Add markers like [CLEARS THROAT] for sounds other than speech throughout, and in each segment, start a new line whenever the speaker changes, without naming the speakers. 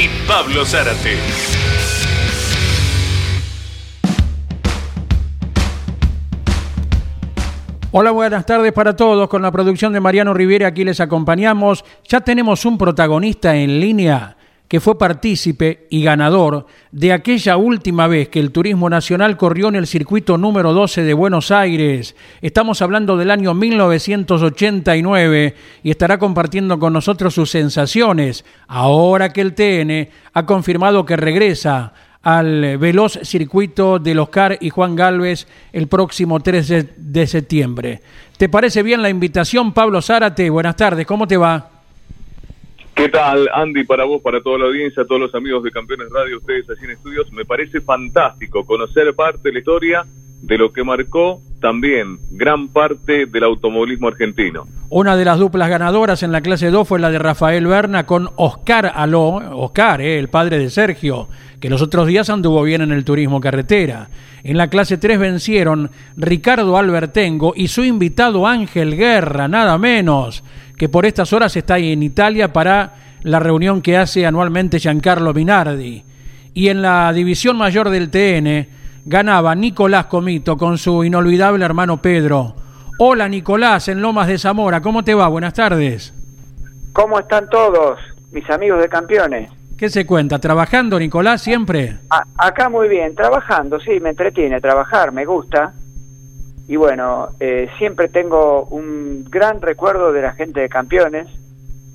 y Pablo Zárate.
Hola, buenas tardes para todos. Con la producción de Mariano Rivera aquí les acompañamos. Ya tenemos un protagonista en línea que fue partícipe y ganador de aquella última vez que el Turismo Nacional corrió en el circuito número 12 de Buenos Aires. Estamos hablando del año 1989 y estará compartiendo con nosotros sus sensaciones ahora que el TN ha confirmado que regresa al veloz circuito del Oscar y Juan Galvez el próximo 13 de septiembre. ¿Te parece bien la invitación, Pablo Zárate? Buenas tardes, ¿cómo te va?
¿Qué tal, Andy? Para vos, para toda la audiencia, todos los amigos de Campeones Radio, ustedes allí en estudios, me parece fantástico conocer parte de la historia de lo que marcó también gran parte del automovilismo argentino.
Una de las duplas ganadoras en la clase 2 fue la de Rafael Berna con Oscar Aló, Oscar, eh, el padre de Sergio, que los otros días anduvo bien en el turismo carretera. En la clase 3 vencieron Ricardo Albertengo y su invitado Ángel Guerra, nada menos que por estas horas está en Italia para la reunión que hace anualmente Giancarlo Minardi. Y en la división mayor del TN ganaba Nicolás Comito con su inolvidable hermano Pedro. Hola Nicolás, en Lomas de Zamora, ¿cómo te va? Buenas tardes.
¿Cómo están todos, mis amigos de campeones?
¿Qué se cuenta? ¿Trabajando, Nicolás, siempre?
acá muy bien, trabajando, sí, me entretiene trabajar, me gusta y bueno, eh, siempre tengo un gran recuerdo de la gente de campeones,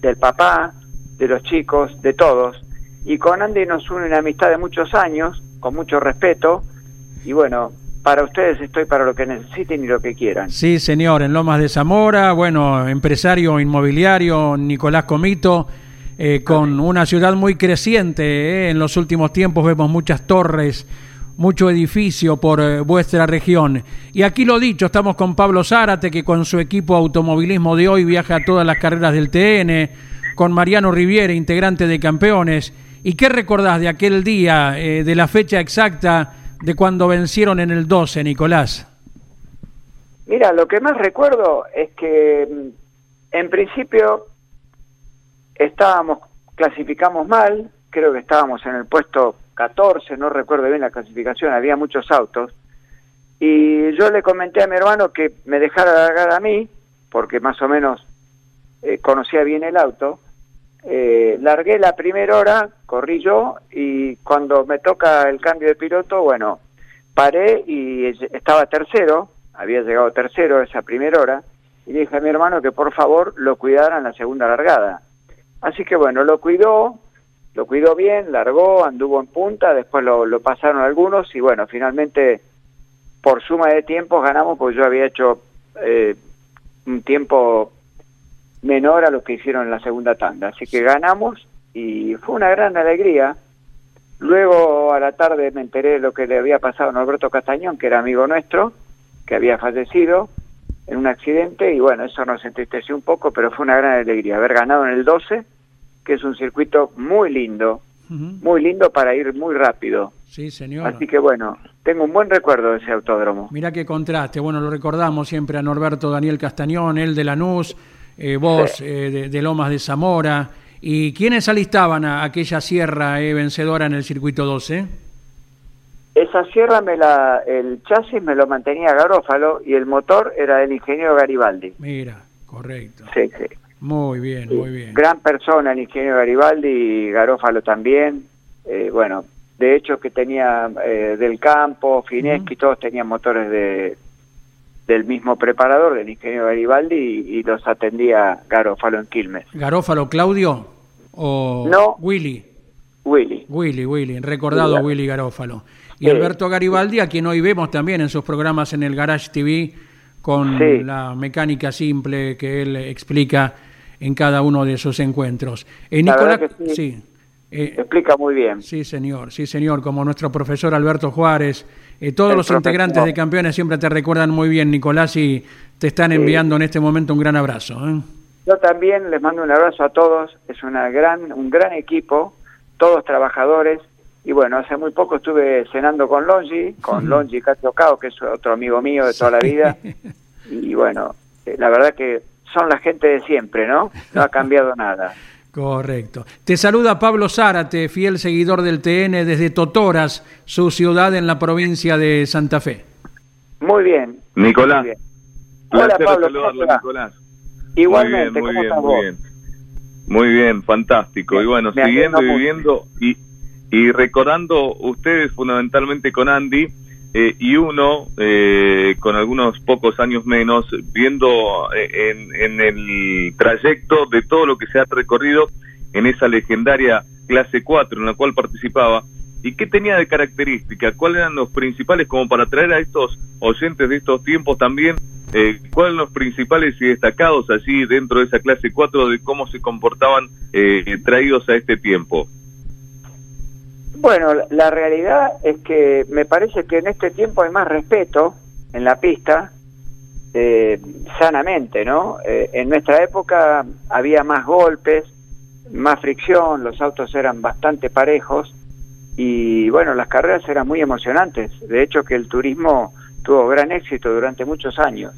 del papá, de los chicos, de todos. Y con Andy nos une una amistad de muchos años, con mucho respeto. Y bueno, para ustedes estoy para lo que necesiten y lo que quieran.
Sí, señor, en Lomas de Zamora, bueno, empresario inmobiliario Nicolás Comito, eh, con una ciudad muy creciente. Eh, en los últimos tiempos vemos muchas torres mucho edificio por eh, vuestra región. Y aquí lo dicho, estamos con Pablo Zárate, que con su equipo automovilismo de hoy viaja a todas las carreras del TN, con Mariano Riviere, integrante de Campeones. ¿Y qué recordás de aquel día, eh, de la fecha exacta de cuando vencieron en el 12, Nicolás?
Mira, lo que más recuerdo es que mm, en principio estábamos, clasificamos mal, creo que estábamos en el puesto 14, no recuerdo bien la clasificación, había muchos autos. Y yo le comenté a mi hermano que me dejara largar a mí, porque más o menos eh, conocía bien el auto. Eh, largué la primera hora, corrí yo, y cuando me toca el cambio de piloto, bueno, paré y estaba tercero, había llegado tercero esa primera hora, y dije a mi hermano que por favor lo cuidara en la segunda largada. Así que bueno, lo cuidó, lo cuidó bien, largó, anduvo en punta, después lo, pasaron algunos y bueno, finalmente por suma de tiempos ganamos porque yo había hecho eh, un tiempo menor a lo que hicieron en la segunda tanda. Así que ganamos y fue una gran alegría. Luego a la tarde me enteré de lo que le había pasado a Norberto Castañón, que era amigo nuestro, que había fallecido en un accidente y bueno, eso nos entristeció un poco, pero fue una gran alegría haber ganado en el 12 que es un circuito muy lindo, muy lindo para ir muy rápido.
Sí, señor.
Así que bueno, tengo un buen recuerdo de ese autódromo.
Mira qué contraste, bueno, lo recordamos siempre a Norberto Daniel Castañón, él de Lanús, eh, vos eh, de, Lomas de Zamora. ¿Y quiénes alistaban a aquella sierra eh, vencedora en el circuito 12?
Esa sierra, me la, el chasis me lo mantenía Garófalo y el motor era del ingeniero Garibaldi.
Mira, correcto.
Sí, sí.
Muy bien, muy bien.
Gran persona el ingeniero Garibaldi y Garófalo también. Eh, bueno, de hecho que tenía eh, del campo, Fineschi, todos tenían motores de del mismo preparador, del ingeniero Garibaldi, y, los atendía Garófalo en Quilmes.
¿Garófalo Claudio o
no,
Willy?
Willy.
Willy, Willy, recordado Willy, Garófalo. Y Alberto Garibaldi, a quien hoy vemos también en sus programas en el Garage TV, con la mecánica simple que él explica en cada uno de esos encuentros.
Eh, Nicolás, sí. explica muy bien.
Sí, señor, sí, señor, como nuestro profesor Alberto Juárez. todos los integrantes de campeones siempre te recuerdan muy bien, Nicolás, y te están enviando en este momento un gran abrazo.
Yo también les mando un abrazo a todos, es una gran, un gran equipo, todos trabajadores, y bueno, hace muy poco estuve cenando con Longi, con Longi Cao, que es otro amigo mío de toda la vida, [LAUGHS] y bueno, eh, la verdad que son la gente de siempre, ¿no? No ha cambiado [LAUGHS] nada.
Correcto. Te saluda Pablo Zárate, fiel seguidor del TN desde Totoras, su ciudad en la provincia de Santa Fe.
Muy bien.
Nicolás.
Hola Pablo, Nicolás. Igualmente, muy bien, muy bien,
muy bien. fantástico. y bueno, siguiendo viviendo y, y recordando ustedes fundamentalmente con Andy eh, y uno eh, con algunos pocos años menos, viendo eh, en, en el trayecto de todo lo que se ha recorrido en esa legendaria clase 4 en la cual participaba. ¿Y qué tenía de característica? ¿Cuáles eran los principales como para traer a estos oyentes de estos tiempos también eh, ¿cuáles son los principales y destacados allí dentro de esa clase 4 de cómo se comportaban eh, traídos a este tiempo?
Bueno, la realidad es que me parece que en este tiempo hay más respeto en la pista, eh, sanamente, ¿no? Eh, en nuestra época había más golpes, más fricción, los autos eran bastante parejos y bueno, las carreras eran muy emocionantes. De hecho que el turismo tuvo gran éxito durante muchos años.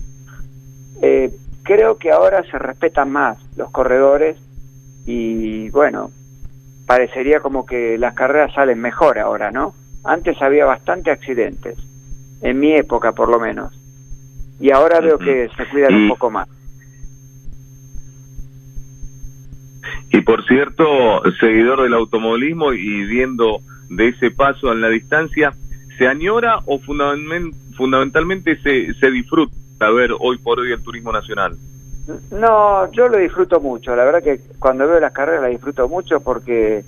Eh, creo que ahora se respetan más los corredores y bueno, parecería como que las carreras salen mejor ahora, ¿no? Antes había bastante accidentes, en mi época por lo menos, y ahora veo que se cuidan un poco más.
Y por cierto, seguidor del automovilismo y viendo de ese paso en la distancia, ¿se añora o fundamentalmente se, se disfruta? ver hoy por hoy el turismo nacional?
No, yo lo disfruto mucho. La verdad que cuando veo las carreras las disfruto mucho porque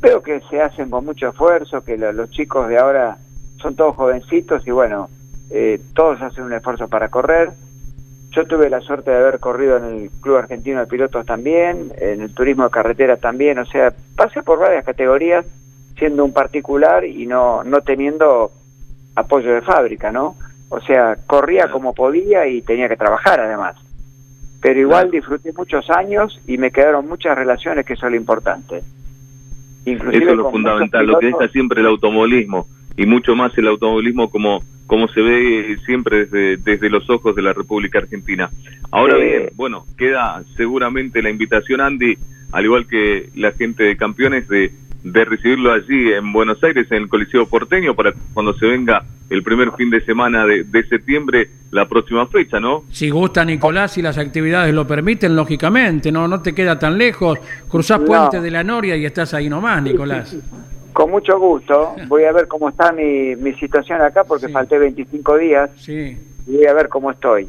veo que se hacen con mucho esfuerzo, que los chicos de ahora son todos jovencitos y bueno, eh, todos hacen un esfuerzo para correr. Yo tuve la suerte de haber corrido en el Club Argentino de Pilotos también, en el turismo de carretera también, o sea, pasé por varias categorías siendo un particular y no, no teniendo apoyo de fábrica, ¿no? O sea, corría como podía y tenía que trabajar además. Pero igual disfruté muchos años y me quedaron muchas relaciones, que eso es lo importante.
Inclusive eso es lo fundamental, lo que deja siempre el automovilismo y mucho más el automovilismo como como se ve siempre desde, desde los ojos de la República Argentina. Ahora bien, bueno, queda seguramente la invitación, Andy, al igual que la gente de campeones, de, de recibirlo allí en Buenos Aires, en el Coliseo Porteño, para cuando se venga el primer fin de semana de, septiembre, la próxima fecha, ¿no?
Si gusta, Nicolás, y las actividades lo permiten, lógicamente, no no te queda tan lejos, cruzás Puente de la Noria y estás ahí nomás, Nicolás. [LAUGHS]
Con mucho gusto, voy a ver cómo está mi, mi situación acá, porque falté 25 días, sí. y voy a ver cómo estoy.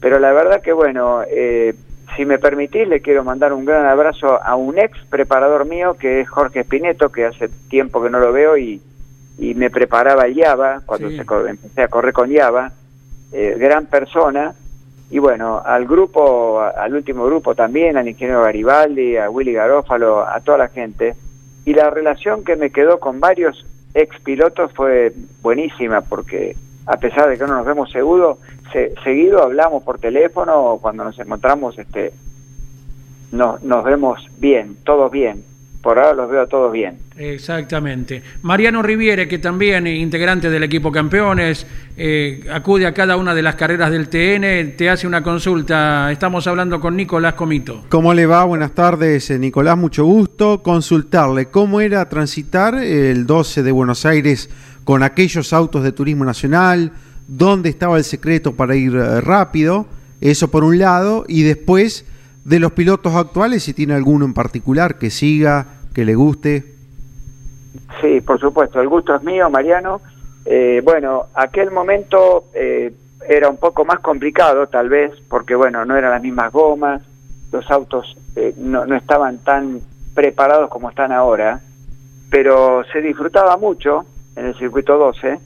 Pero la verdad que, bueno, eh, si me permitís, le quiero mandar un gran abrazo a un ex preparador mío, que es Jorge Espineto, que hace tiempo que no lo veo y, y me preparaba el Java, cuando se, empecé a correr con Java, eh, gran persona, y bueno, al grupo, al último grupo también, al ingeniero Garibaldi, a Willy Garófalo, a toda la gente, y la relación que me quedó con varios ex pilotos fue buenísima, porque a pesar de que no nos vemos seguido, seguido hablamos por teléfono o cuando nos encontramos este no, nos vemos bien, todos bien. Por ahora los veo todos bien.
Exactamente. Mariano Riviere, que también integrante del equipo campeones, eh, acude a cada una de las carreras del TN, te hace una consulta. Estamos hablando con Nicolás Comito.
¿Cómo le va? Buenas tardes, eh, Nicolás, mucho gusto. Consultarle cómo era transitar el 12 de Buenos Aires con aquellos autos de turismo nacional, dónde estaba el secreto para ir eh, rápido, eso por un lado, y después de los pilotos actuales, si tiene alguno en particular que siga, que le guste.
Sí, por supuesto, el gusto es mío, Mariano. Eh, bueno, aquel momento eh, era un poco más complicado, tal vez, porque bueno, no eran las mismas gomas, los autos no, no estaban tan preparados como están ahora, pero se disfrutaba mucho en el circuito 12,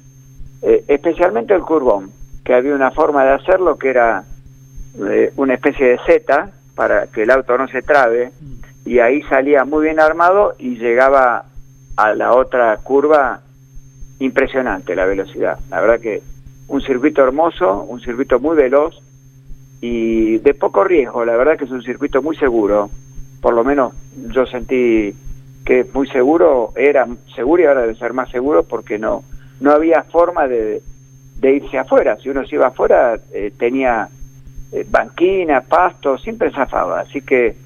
eh, especialmente el curbón, que había una forma de hacerlo que era eh, una especie de Z para que el auto no se trabe, y ahí salía muy bien armado y llegaba a la otra curva impresionante la velocidad. La verdad que un circuito hermoso, un circuito muy veloz y de poco riesgo. La verdad que es un circuito muy seguro. Por lo menos yo sentí que muy seguro, era seguro y ahora debe ser más seguro porque no no había forma de, irse afuera. Si uno se iba afuera eh, tenía eh, banquina, pasto, siempre zafaba. Así que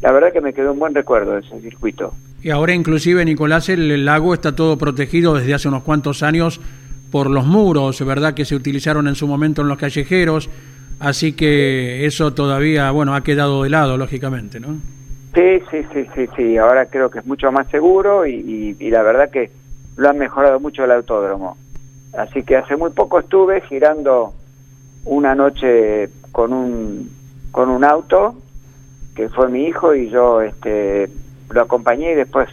la verdad que me quedó un buen recuerdo de ese circuito.
Y ahora inclusive, Nicolás, el, lago está todo protegido desde hace unos cuantos años por los muros, ¿verdad? Que se utilizaron en su momento en los callejeros. Así que eso todavía, bueno, ha quedado de lado, lógicamente, ¿no?
Sí, sí, sí, sí, sí. Ahora creo que es mucho más seguro y, y la verdad que lo han mejorado mucho el autódromo. Así que hace muy poco estuve girando una noche con un con un auto que fue mi hijo y yo este lo acompañé y después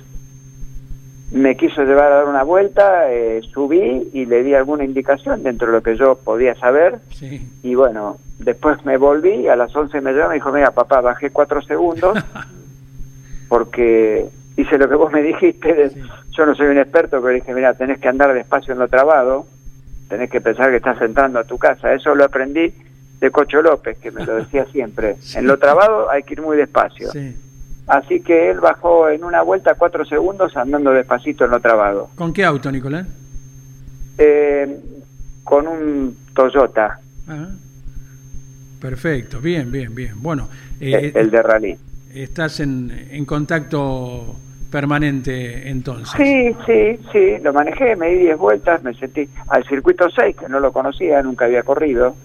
me quiso llevar a dar una vuelta, eh, subí y le di alguna indicación dentro de lo que yo podía saber. Y bueno, después me volví, a las 11 me llamó y me dijo, mira papá, bajé cuatro segundos [LAUGHS] porque hice lo que vos me dijiste. Yo no soy un experto, pero dije, mira, tenés que andar despacio en lo trabado, tenés que pensar que estás entrando a tu casa. Eso lo aprendí de Cocho López, que me lo decía [LAUGHS] siempre. En lo trabado hay que ir muy despacio. Así que él bajó en una vuelta cuatro segundos andando despacito en lo trabado.
¿Con qué auto, Nicolás?
Eh, con un Toyota.
Ah, perfecto, bien, bien, bien. Bueno,
eh, el, de rally.
Estás en, en contacto permanente entonces.
Sí, sí, sí, lo manejé, me di 10 vueltas, me sentí al circuito 6, que no lo conocía, nunca había corrido,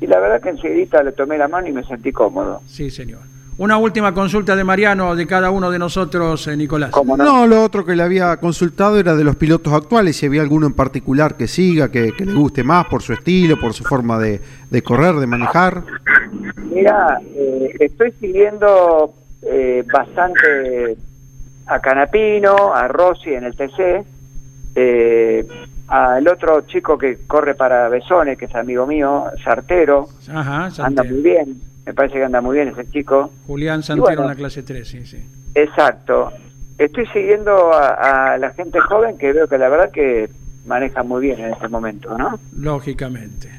y la verdad que enseguida le tomé la mano y me sentí cómodo.
Sí, señor. Una última consulta de Mariano, de cada uno de nosotros, eh, Nicolás.
no? lo otro que le había consultado era de los pilotos actuales, si había alguno en particular que siga, que, le guste más por su estilo, por su forma de, correr, de manejar.
Mira, eh, estoy siguiendo eh, bastante a Canapino, a Rossi en el TC, eh, al otro chico que corre para Besone, que es amigo mío, Sartero, anda muy bien, me parece que anda muy bien ese chico.
Julián Santero en la clase 3, sí, sí.
Exacto. Estoy siguiendo a, la gente joven que veo que la verdad que maneja muy bien en este momento, ¿no?
Lógicamente.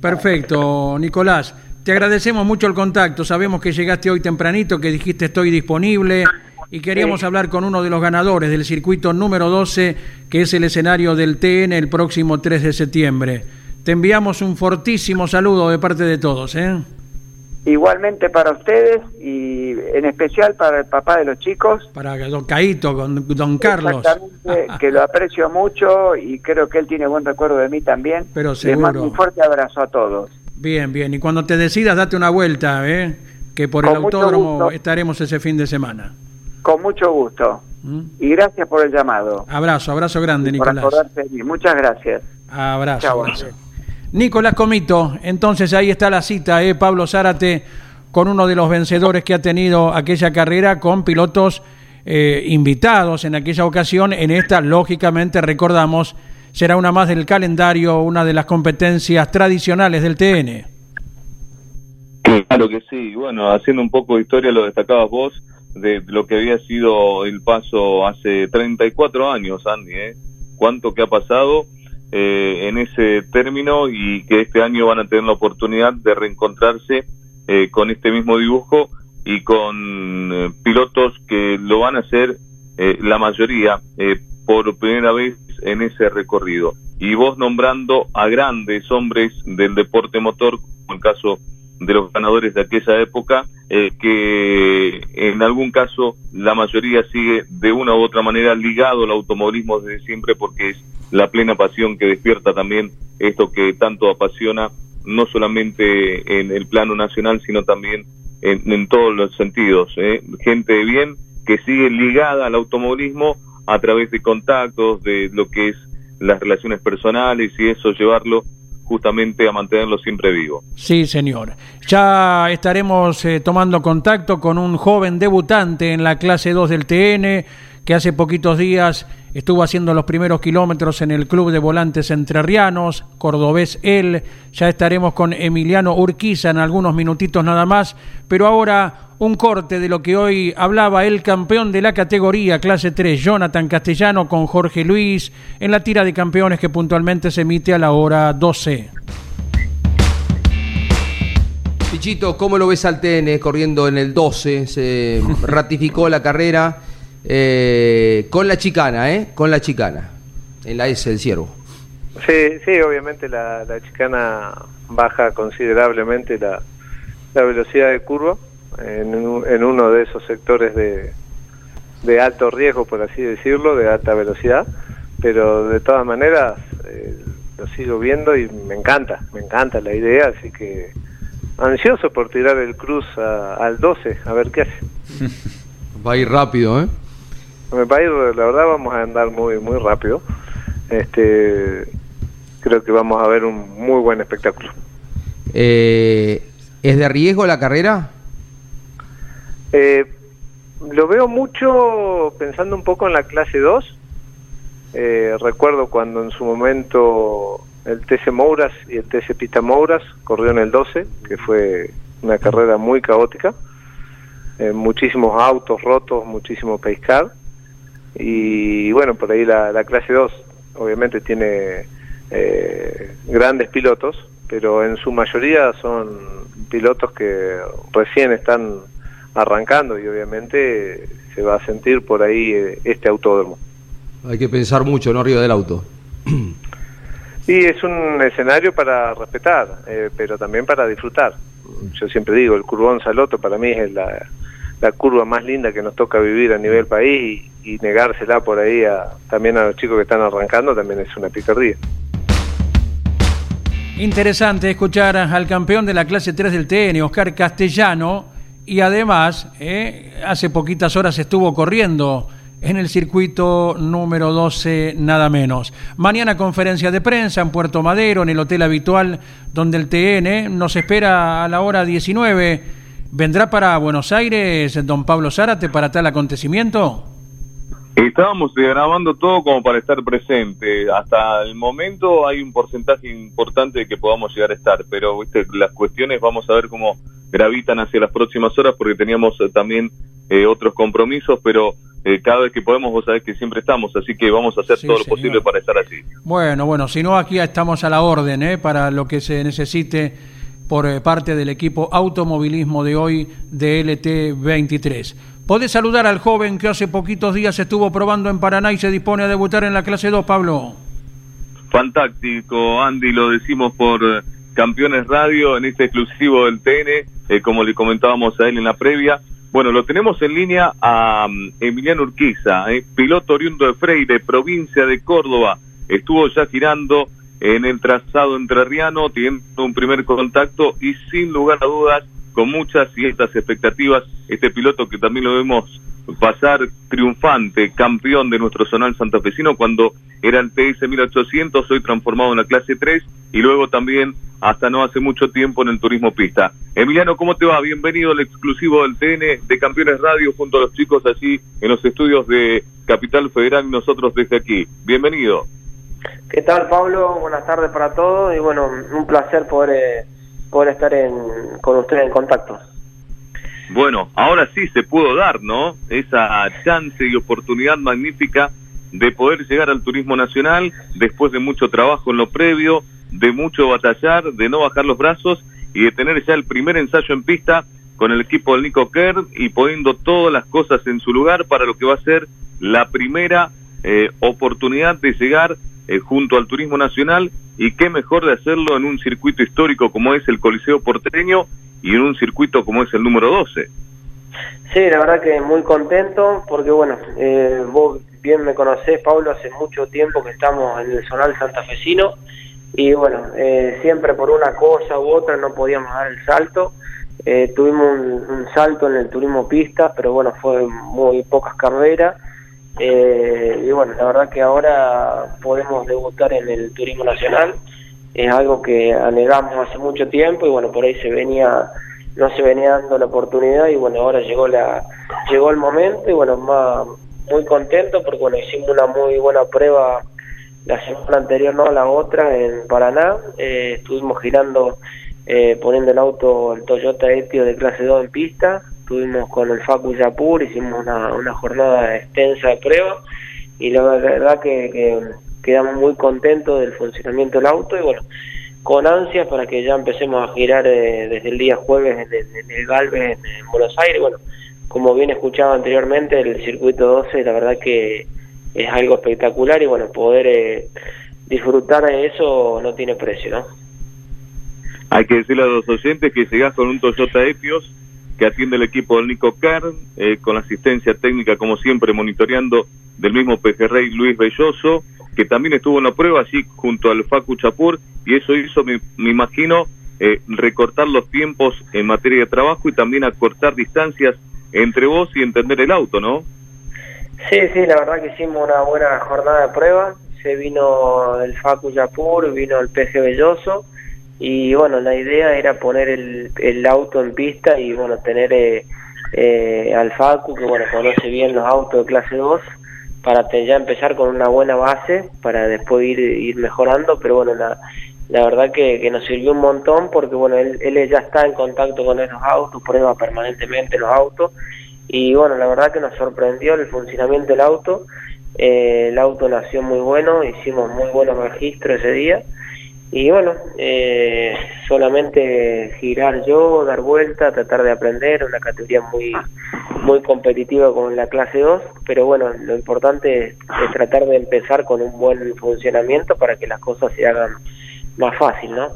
Perfecto, Nicolás. Te agradecemos mucho el contacto. Sabemos que llegaste hoy tempranito, que dijiste estoy disponible y queríamos hablar con uno de los ganadores del circuito número 12, que es el escenario del TN el próximo 3 de septiembre. Te enviamos un fortísimo saludo de parte de todos. ¿eh?
Igualmente para ustedes y en especial para el papá de los chicos.
Para don Caito, con don Carlos. [LAUGHS]
que lo aprecio mucho y creo que él tiene buen recuerdo de mí también.
Pero seguro. Les mando
un fuerte abrazo a todos.
Bien, bien. Y cuando te decidas, date una vuelta, ¿eh? que por el autódromo estaremos ese fin de semana.
Con mucho gusto. ¿Mm? Y gracias por el llamado.
Abrazo, abrazo grande, Nicolás.
Muchas gracias.
Abrazo, abrazo. Nicolás Comito, entonces ahí está la cita, ¿eh? Pablo Zárate, con uno de los vencedores que ha tenido aquella carrera con pilotos eh, invitados en aquella ocasión. En esta, lógicamente, recordamos, será una más del calendario, una de las competencias tradicionales del TN.
Claro que sí, bueno, haciendo un poco de historia lo destacabas vos, de lo que había sido el paso hace 34 años, Andy, ¿eh? Cuánto que ha pasado eh, en ese término y que este año van a tener la oportunidad de reencontrarse eh, con este mismo dibujo y con eh, pilotos que lo van a hacer la mayoría por primera vez en ese recorrido. Y vos nombrando a grandes hombres del deporte motor, como el caso de los ganadores de aquella época, eh, que en algún caso la mayoría sigue de una u otra manera ligado al automovilismo desde siempre porque es la plena pasión que despierta también esto que tanto apasiona, no solamente en el plano nacional, sino también en, todos los sentidos. ¿eh? Gente de bien que sigue ligada al automovilismo a través de contactos, de lo que es las relaciones personales y eso llevarlo justamente a mantenerlo siempre vivo.
Sí, señor. Ya estaremos eh, tomando contacto con un joven debutante en la clase 2 del TN que hace poquitos días estuvo haciendo los primeros kilómetros en el Club de Volantes Entrerrianos, cordobés él. Ya estaremos con Emiliano Urquiza en algunos minutitos nada más, pero ahora un corte de lo que hoy hablaba el campeón de la categoría clase 3, Jonathan Castellano, con Jorge Luis, en la tira de campeones que puntualmente se emite a la hora 12.
Pichito, ¿cómo lo ves al corriendo en el 12? Se [LAUGHS] ratificó la carrera eh, con la chicana, ¿eh? Con la chicana, en la S del Ciervo.
Sí, sí, obviamente la, chicana baja considerablemente la, velocidad de curva en, uno de esos sectores de, de, alto riesgo, por así decirlo, de alta velocidad, pero de todas maneras eh, lo sigo viendo y me encanta, me encanta la idea, así que ansioso por tirar el cruz al 12, a ver qué hace. [LAUGHS]
Va a ir rápido, ¿eh?
Va a ir, la verdad vamos a andar muy muy rápido. Este, creo que vamos a ver un muy buen espectáculo.
Eh, ¿Es de riesgo la carrera?
Eh, lo veo mucho pensando un poco en la clase 2. Eh, recuerdo cuando en su momento el TC Mouras y el TC Pista Mouras corrió en el 12, que fue una carrera muy caótica. muchísimos autos rotos, muchísimo pescar. Y bueno, por ahí la, la clase 2 obviamente tiene eh, grandes pilotos, pero en su mayoría son pilotos que recién están arrancando y obviamente se va a sentir por ahí eh, este autódromo.
Hay que pensar mucho, ¿no? Arriba del auto. [CLEARS THROAT]
Y es un escenario para respetar, eh, pero también para disfrutar. Yo siempre digo, el Curbón Saloto para mí es la, la curva más linda que nos toca vivir a nivel país y, negársela por ahí a, también a los chicos que están arrancando también es una picardía.
Interesante escuchar al campeón de la clase 3 del TN, Oscar Castellano, y además eh, hace poquitas horas estuvo corriendo en el circuito número 12, nada menos. Mañana conferencia de prensa en Puerto Madero, en el hotel habitual donde el TN nos espera a la hora 19. ¿Vendrá para Buenos Aires don Pablo Zárate para tal acontecimiento?
Estábamos grabando todo como para estar presente. Hasta el momento hay un porcentaje importante de que podamos llegar a estar, pero ¿viste? las cuestiones vamos a ver cómo gravitan hacia las próximas horas porque teníamos eh, también eh, otros compromisos, pero eh, cada vez que podemos vos sabés que siempre estamos, así que vamos a hacer todo lo posible para estar así.
Bueno, bueno, si no aquí estamos a la orden ¿eh? para lo que se necesite por parte del equipo automovilismo de hoy de LT23. Podés saludar al joven que hace poquitos días estuvo probando en Paraná y se dispone a debutar en la clase 2, Pablo.
Fantástico, Andy, lo decimos por eh, Campeones Radio en este exclusivo del TN, eh, como le comentábamos a él en la previa. Bueno, lo tenemos en línea a mm, Emiliano Urquiza, eh, piloto oriundo de Freire, provincia de Córdoba. Estuvo ya girando en el trazado entrerriano, teniendo un primer contacto y sin lugar a dudas con muchas y estas expectativas. Este piloto que también lo vemos pasar triunfante, campeón de nuestro zonal santafesino cuando era el TS 1800, hoy transformado en la clase 3 y luego también hasta no hace mucho tiempo en el turismo pista. Emiliano, ¿cómo te va? Bienvenido al exclusivo del TN de Campeones Radio junto a los chicos allí en los estudios de Capital Federal y nosotros desde aquí. Bienvenido.
¿Qué tal, Pablo? Buenas tardes para todos y bueno, un placer poder eh, poder estar en, con usted en contacto.
Bueno, ahora sí se pudo dar, ¿no? Esa chance y oportunidad magnífica de poder llegar al turismo nacional después de mucho trabajo en lo previo, de mucho batallar, de no bajar los brazos y de tener ya el primer ensayo en pista con el equipo del Nico Kerr y poniendo todas las cosas en su lugar para lo que va a ser la primera eh, oportunidad de llegar eh, junto al turismo nacional y qué mejor de hacerlo en un circuito histórico como es el Coliseo Porteño y en un circuito como es el número 12.
Sí, la verdad que muy contento porque bueno, eh, vos bien me conocés, Pablo, hace mucho tiempo que estamos en el zonal santafesino y bueno, eh, siempre por una cosa u otra no podíamos dar el salto. Eh, tuvimos un, salto en el turismo pista, pero bueno, fue muy pocas carreras eh, y bueno, la verdad que ahora podemos debutar en el turismo nacional, es algo que anegamos hace mucho tiempo y bueno, por ahí se venía, no se venía dando la oportunidad y bueno, ahora llegó la, llegó el momento y bueno, más, muy contento porque bueno, hicimos una muy buena prueba la semana anterior, no la otra, en Paraná, eh, estuvimos girando, eh, poniendo el auto, el Toyota Etio de clase 2 en pista, estuvimos con el Facu Yapur, hicimos una, una jornada extensa de prueba y la verdad que, quedamos muy contentos del funcionamiento del auto y bueno, con ansias para que ya empecemos a girar eh, desde el día jueves en, el Galvez en, Buenos Aires. Bueno, como bien escuchaba anteriormente, el circuito 12 la verdad que es algo espectacular y bueno, poder eh, disfrutar de eso no tiene precio, ¿no?
Hay que decirle a los oyentes que llegás con un Toyota Etios que atiende el equipo del Nico Kern, eh, con asistencia técnica, como siempre, monitoreando del mismo pejerrey Luis Belloso, que también estuvo en la prueba allí junto al Facu Chapur, y eso hizo, me, imagino, eh, recortar los tiempos en materia de trabajo y también acortar distancias entre vos y entender el auto, ¿no?
Sí, sí, la verdad que hicimos una buena jornada de prueba. Se vino el Facu Chapur, vino el PG Belloso y bueno, la idea era poner el, el auto en pista y bueno, tener eh, eh, al Facu, que bueno, conoce bien los autos de clase 2, para ya empezar con una buena base, para después ir, ir mejorando, pero bueno, la, la verdad que, que nos sirvió un montón porque bueno, él, él ya está en contacto con esos autos, prueba permanentemente los autos, y bueno, la verdad que nos sorprendió el funcionamiento del auto, eh, el auto nació muy bueno, hicimos muy buenos registros ese día, y bueno, eh, solamente girar yo, dar vuelta, tratar de aprender, una categoría muy muy competitiva con la clase 2, pero bueno, lo importante es, tratar de empezar con un buen funcionamiento para que las cosas se hagan más fácil, ¿no?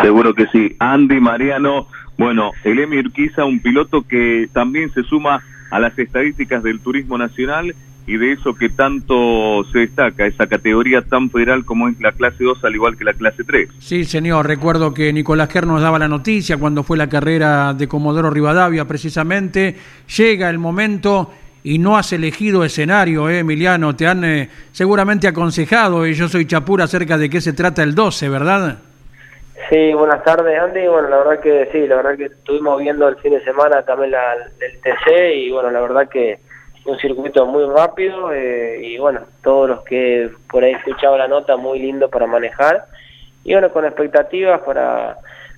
Seguro que sí. Andy Mariano, bueno, el Emi Urquiza, un piloto que también se suma a las estadísticas del turismo nacional y de eso que tanto se destaca, esa categoría tan federal como es la clase 2, al igual que la clase 3.
Sí, señor, recuerdo que Nicolás Kerr nos daba la noticia cuando fue la carrera de Comodoro Rivadavia, precisamente, llega el momento y no has elegido escenario, ¿eh, Emiliano, te han eh, seguramente aconsejado, y yo soy Chapura, acerca de qué se trata el 12, ¿verdad?
Sí, buenas tardes Andy, bueno, la verdad que sí, la verdad que estuvimos viendo el fin de semana también la, el TC y bueno, la verdad que un circuito muy rápido eh, y bueno, todos los que por ahí escuchado la nota, muy lindo para manejar. Y bueno, con expectativas para,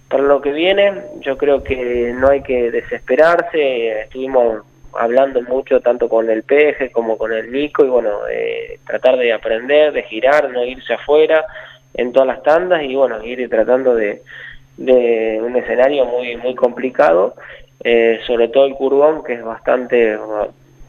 para lo que viene, yo creo que no hay que desesperarse, estuvimos hablando mucho tanto con el Peje como con el Nico y bueno, eh, tratar de aprender, de girar, no irse afuera en todas las tandas y bueno, ir tratando de, de un escenario muy muy complicado, eh, sobre todo el curvón que es bastante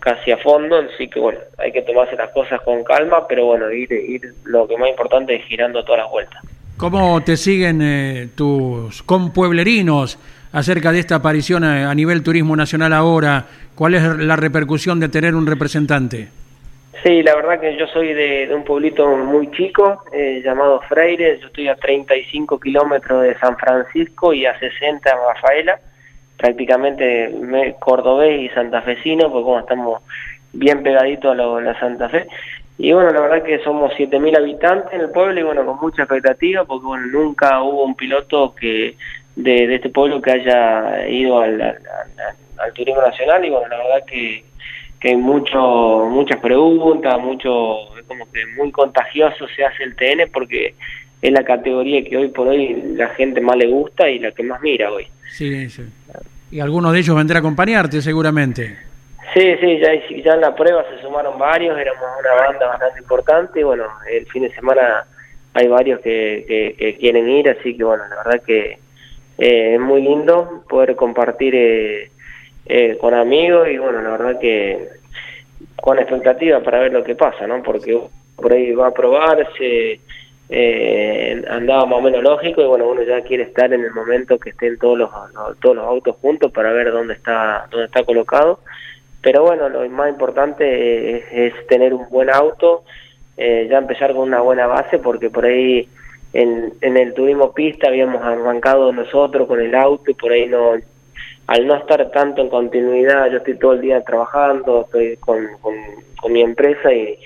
casi a fondo, así que bueno, hay que tomarse las cosas con calma, pero bueno, ir, ir lo que más importante es girando todas las vueltas.
¿Cómo te siguen eh, tus compueblerinos acerca de esta aparición a, nivel turismo nacional ahora? ¿Cuál es la repercusión de tener un representante?
Sí, la verdad que yo soy de, un pueblito muy chico eh, llamado Freire, yo estoy a 35 kilómetros de San Francisco y a 60 de Rafaela prácticamente me, cordobés y santafesino, porque como estamos bien pegaditos a, la Santa Fe. Y bueno, la verdad que somos 7.000 habitantes en el pueblo y bueno, con mucha expectativa, porque bueno, nunca hubo un piloto que de, este pueblo que haya ido al, al, turismo nacional y bueno, la verdad que, que hay mucho, muchas preguntas, mucho, es como que muy contagioso se hace el TN porque es la categoría que hoy por hoy la gente más le gusta y la que más mira hoy.
Sí, sí. Y alguno de ellos vendrá a acompañarte seguramente.
Sí, sí, ya, en la prueba se sumaron varios, éramos una banda bastante importante, bueno, el fin de semana hay varios que, que, quieren ir, así que bueno, la verdad que eh, es muy lindo poder compartir eh, eh, con amigos y bueno, la verdad que con expectativa para ver lo que pasa, ¿no? Porque por ahí va a probarse, eh, andaba más o menos lógico y bueno, uno ya quiere estar en el momento que estén todos los, todos los autos juntos para ver dónde está, dónde está colocado. Pero bueno, lo más importante es, tener un buen auto, eh, ya empezar con una buena base porque por ahí en, en el turismo pista habíamos arrancado nosotros con el auto y por ahí no, al no estar tanto en continuidad, yo estoy todo el día trabajando, estoy con, con mi empresa y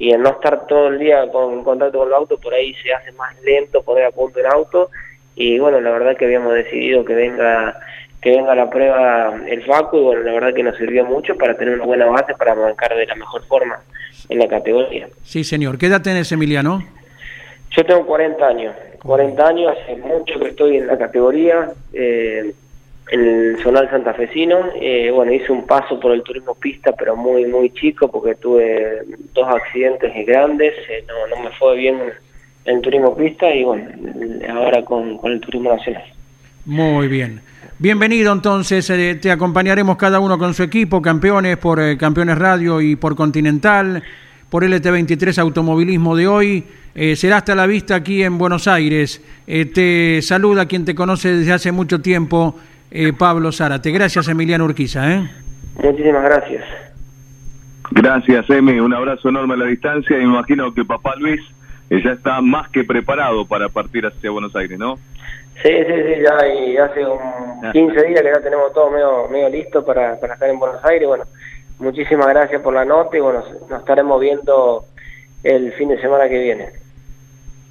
y el no estar todo el día con contacto con el auto, por ahí se hace más lento poner a punto el auto y bueno, la verdad que habíamos decidido que venga que venga la prueba el Facu y bueno, la verdad que nos sirvió mucho para tener una buena base para arrancar de la mejor forma en la categoría.
Sí, señor. ¿Qué edad tenés, Emiliano?
Yo tengo 40 años. 40 años, hace mucho que estoy en la categoría. Eh, el zonal santafesino. Eh, bueno, hice un paso por el turismo pista, pero muy, muy chico, porque tuve dos accidentes grandes, eh, no, no me fue bien en el turismo pista y bueno, ahora con, con el turismo nacional.
Muy bien. Bienvenido entonces, eh, te acompañaremos cada uno con su equipo, campeones por eh, Campeones Radio y por Continental, por LT23 Automovilismo de hoy. Eh, será hasta la vista aquí en Buenos Aires. te saluda quien te conoce desde hace mucho tiempo, Pablo Zárate. Gracias, Emiliano Urquiza. ¿eh?
Muchísimas gracias.
Gracias, Emi. Un abrazo enorme a la distancia. Y me imagino que papá Luis ya está más que preparado para partir hacia Buenos Aires, ¿no?
Sí, sí, sí, ya y hace un 15 días que ya tenemos todo medio, medio listo para, para estar en Buenos Aires. Bueno, muchísimas gracias por la nota y bueno, nos estaremos viendo el fin de semana que viene.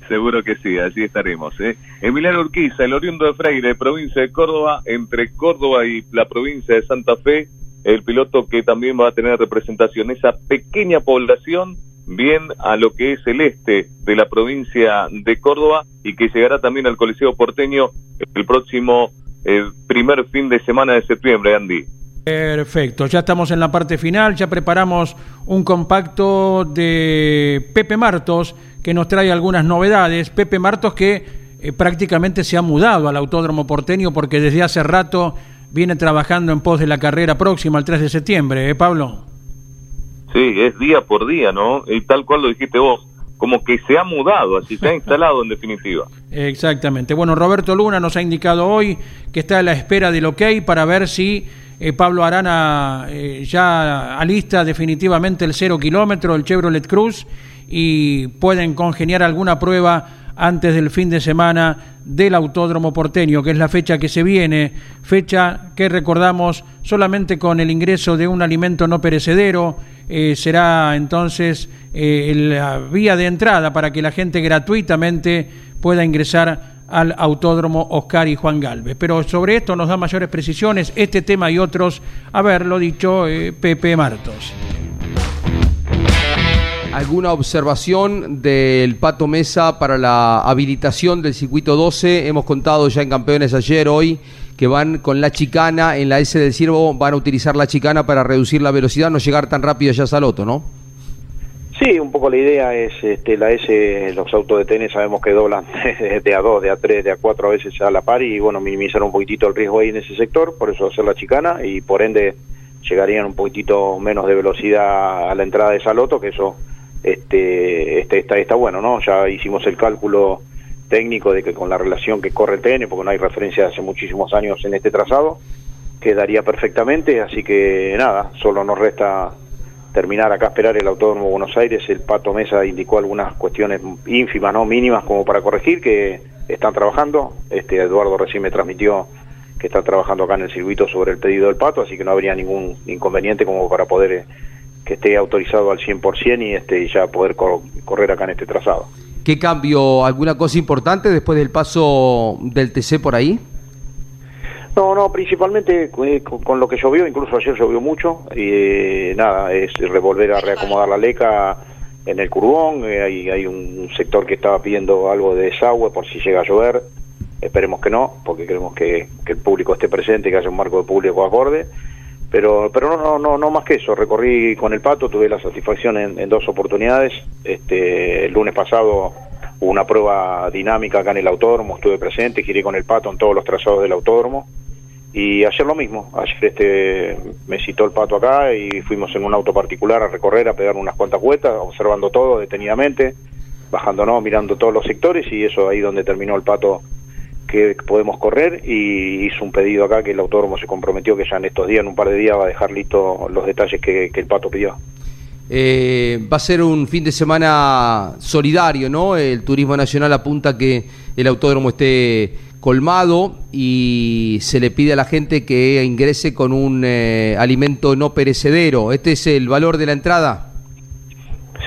Seguro que sí, allí estaremos. ¿eh? Emiliano Urquiza, el oriundo de Freire, provincia de Córdoba, entre Córdoba y la provincia de Santa Fe, el piloto que también va a tener representación, esa pequeña población bien a lo que es el este de la provincia de Córdoba y que llegará también al Coliseo Porteño el próximo eh, primer fin de semana de septiembre, Andy.
Perfecto, ya estamos en la parte final, ya preparamos un compacto de Pepe Martos que nos trae algunas novedades. Pepe Martos que eh, prácticamente se ha mudado al Autódromo Porteño porque desde hace rato viene trabajando en pos de la carrera próxima, el 3 de septiembre, ¿eh, Pablo?
Sí, es día por día, ¿no? Y tal cual lo dijiste vos, como que se ha mudado, así se ha instalado en definitiva.
Exactamente. Bueno, Roberto Luna nos ha indicado hoy que está a la espera del ok para ver si eh, Pablo Arana eh, ya alista definitivamente el cero kilómetro, el Chevrolet Cruz, y pueden congeniar alguna prueba antes del fin de semana del Autódromo Porteño, que es la fecha que se viene, fecha que recordamos solamente con el ingreso de un alimento no perecedero, eh, será entonces la vía de entrada para que la gente gratuitamente pueda ingresar al Autódromo Oscar y Juan Galvez. Pero sobre esto nos da mayores precisiones, este tema y otros, haberlo dicho eh, Pepe Martos.
¿Alguna observación del Pato Mesa para la habilitación del circuito 12? Hemos contado ya en campeones ayer, hoy, que van con la chicana, en la S del Ciervo van a utilizar la chicana para reducir la velocidad, no llegar tan rápido allá a Saloto, ¿no?
Un poco la idea es este, la S, los autos de TN sabemos que doblan [LAUGHS] de, a 2, de a 3, de a 4 a veces a la par y bueno, minimizar un poquitito el riesgo ahí en ese sector, por eso hacer la chicana y por ende llegarían un poquitito menos de velocidad a la entrada de Saloto, que eso este, este está, está bueno, ¿no? Ya hicimos el cálculo técnico de que con la relación que corre el TN, porque no hay referencia hace muchísimos años en este trazado, quedaría perfectamente, así que nada, solo nos resta terminar acá, esperar el Autódromo Buenos Aires, el Pato Mesa indicó algunas cuestiones ínfimas, no mínimas, como para corregir, que están trabajando, este Eduardo recién me transmitió que están trabajando acá en el circuito sobre el pedido del Pato, así que no habría ningún inconveniente como para poder eh, que esté autorizado al 100% y este ya poder correr acá en este trazado.
¿Qué cambio? ¿Alguna cosa importante después del paso del TC por ahí?
No, no, principalmente eh, con, lo que llovió, incluso ayer llovió mucho, y eh, nada, es revolver a reacomodar la leca en el curbón, eh, hay, hay un sector que estaba pidiendo algo de desagüe por si llega a llover, esperemos que no, porque queremos que, el público esté presente, que haya un marco de público acorde, pero pero no no no más que eso recorrí con el pato tuve la satisfacción en, dos oportunidades este el lunes pasado una prueba dinámica acá en el autódromo estuve presente giré con el pato en todos los trazados del autódromo y ayer lo mismo ayer este me citó el pato acá y fuimos en un auto particular a recorrer a pegar unas cuantas vueltas observando todo detenidamente bajándonos mirando todos los sectores y eso ahí donde terminó el pato que podemos correr y hizo un pedido acá que el autódromo se comprometió que ya en estos días, en un par de días, va a dejar listos los detalles que, el Pato pidió.
Eh, va a ser un fin de semana solidario, ¿no? El Turismo Nacional apunta que el autódromo esté colmado y se le pide a la gente que ingrese con un eh, alimento no perecedero. ¿Este es el valor de la entrada?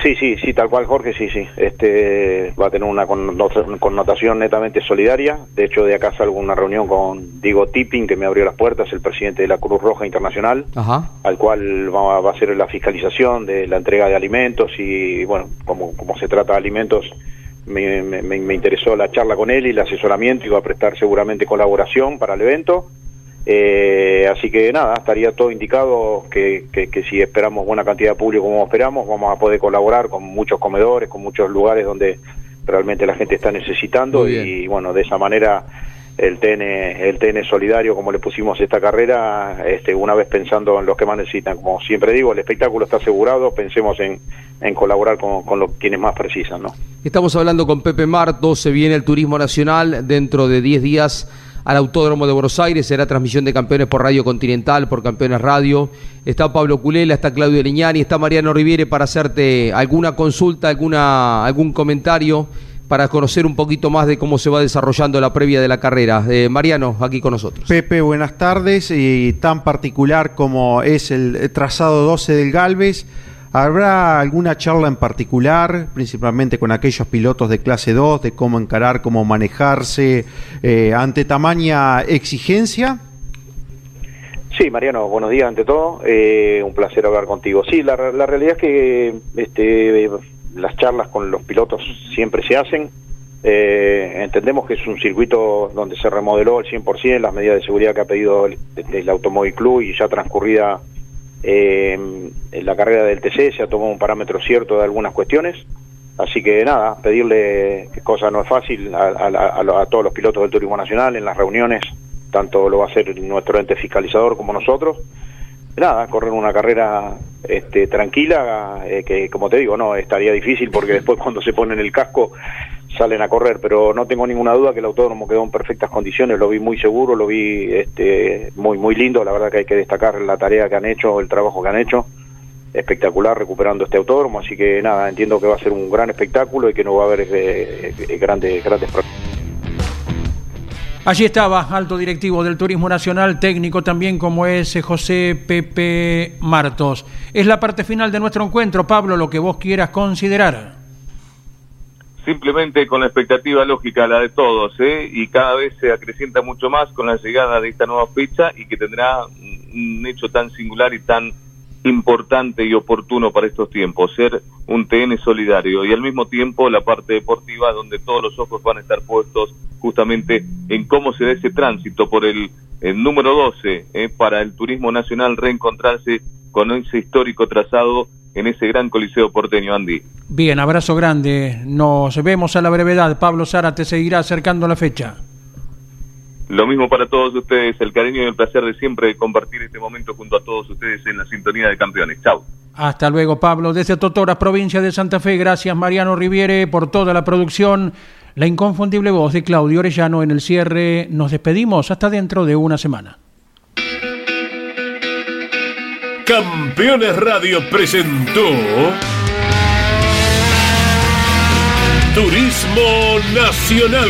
Sí, sí, sí, tal cual Jorge, sí, sí. Este va a tener una connotación netamente solidaria. De hecho, de acá salgo una reunión con Diego Tipping, que me abrió las puertas, el presidente de la Cruz Roja Internacional, al cual va, a hacer la fiscalización de la entrega de alimentos y, bueno, como, como se trata de alimentos, me, me, interesó la charla con él y el asesoramiento y va a prestar seguramente colaboración para el evento. Eh, así que nada, estaría todo indicado que, que, si esperamos buena cantidad de público como esperamos, vamos a poder colaborar con muchos comedores, con muchos lugares donde realmente la gente está necesitando y bueno, de esa manera el TN, el TN solidario, como le pusimos esta carrera, este, una vez pensando en los que más necesitan. Como siempre digo, el espectáculo está asegurado, pensemos en, en colaborar con, con los, quienes más precisan. ¿no?
Estamos hablando con Pepe Marto, se viene el turismo nacional dentro de 10 días al Autódromo de Buenos Aires, será transmisión de campeones por Radio Continental, por Campeones Radio. Está Pablo Culela, está Claudio Leñani, está Mariano Riviere para hacerte alguna consulta, alguna, algún comentario para conocer un poquito más de cómo se va desarrollando la previa de la carrera. Eh, Mariano, aquí con nosotros.
Pepe, buenas tardes. Y tan particular como es el trazado 12 del Galvez, ¿habrá alguna charla en particular, principalmente con aquellos pilotos de clase 2, de cómo encarar, cómo manejarse eh, ante tamaña exigencia?
Sí, Mariano, buenos días ante todo. Eh, un placer hablar contigo. Sí, la, la realidad es que este, las charlas con los pilotos siempre se hacen. Eh, entendemos que es un circuito donde se remodeló el 100% las medidas de seguridad que ha pedido el, el Automóvil Club y ya transcurrida eh, en la carrera del TC se ha tomado un parámetro cierto de algunas cuestiones. Así que nada, pedirle, que cosa no es fácil, a, a, todos los pilotos del Turismo Nacional en las reuniones, tanto lo va a hacer nuestro ente fiscalizador como nosotros, nada, correr una carrera este, tranquila, eh, que como te digo, no, estaría difícil porque después cuando se ponen el casco salen a correr, pero no tengo ninguna duda que el autódromo quedó en perfectas condiciones, lo vi muy seguro, lo vi este, muy, muy lindo, la verdad que hay que destacar la tarea que han hecho, el trabajo que han hecho, espectacular recuperando este autódromo, así que nada, entiendo que va a ser un gran espectáculo y que no va a haber eh, eh, grandes, grandes problemas.
Allí estaba, alto directivo del Turismo Nacional, técnico también como es José Pepe Martos. Es la parte final de nuestro encuentro, Pablo, lo que vos quieras considerar.
Simplemente con la expectativa lógica, la de todos, ¿eh? y cada vez se acrecienta mucho más con la llegada de esta nueva fecha y que tendrá un hecho tan singular y tan importante y oportuno para estos tiempos, ser un TN solidario y al mismo tiempo la parte deportiva donde todos los ojos van a estar puestos justamente en cómo se da ese tránsito por el, número 12 eh, para el turismo nacional reencontrarse con ese histórico trazado en ese gran coliseo porteño, Andy.
Bien, abrazo grande. Nos vemos a la brevedad. Pablo Sara te seguirá acercando la fecha.
Lo mismo para todos ustedes, el cariño y el placer de siempre compartir este momento junto a todos ustedes en la sintonía de campeones. Chao.
Hasta luego, Pablo. Desde Totora, provincia de Santa Fe, gracias Mariano Riviere por toda la producción. La inconfundible voz de Claudio Orellano en el cierre. Nos despedimos hasta dentro de una semana.
Campeones Radio presentó Turismo Nacional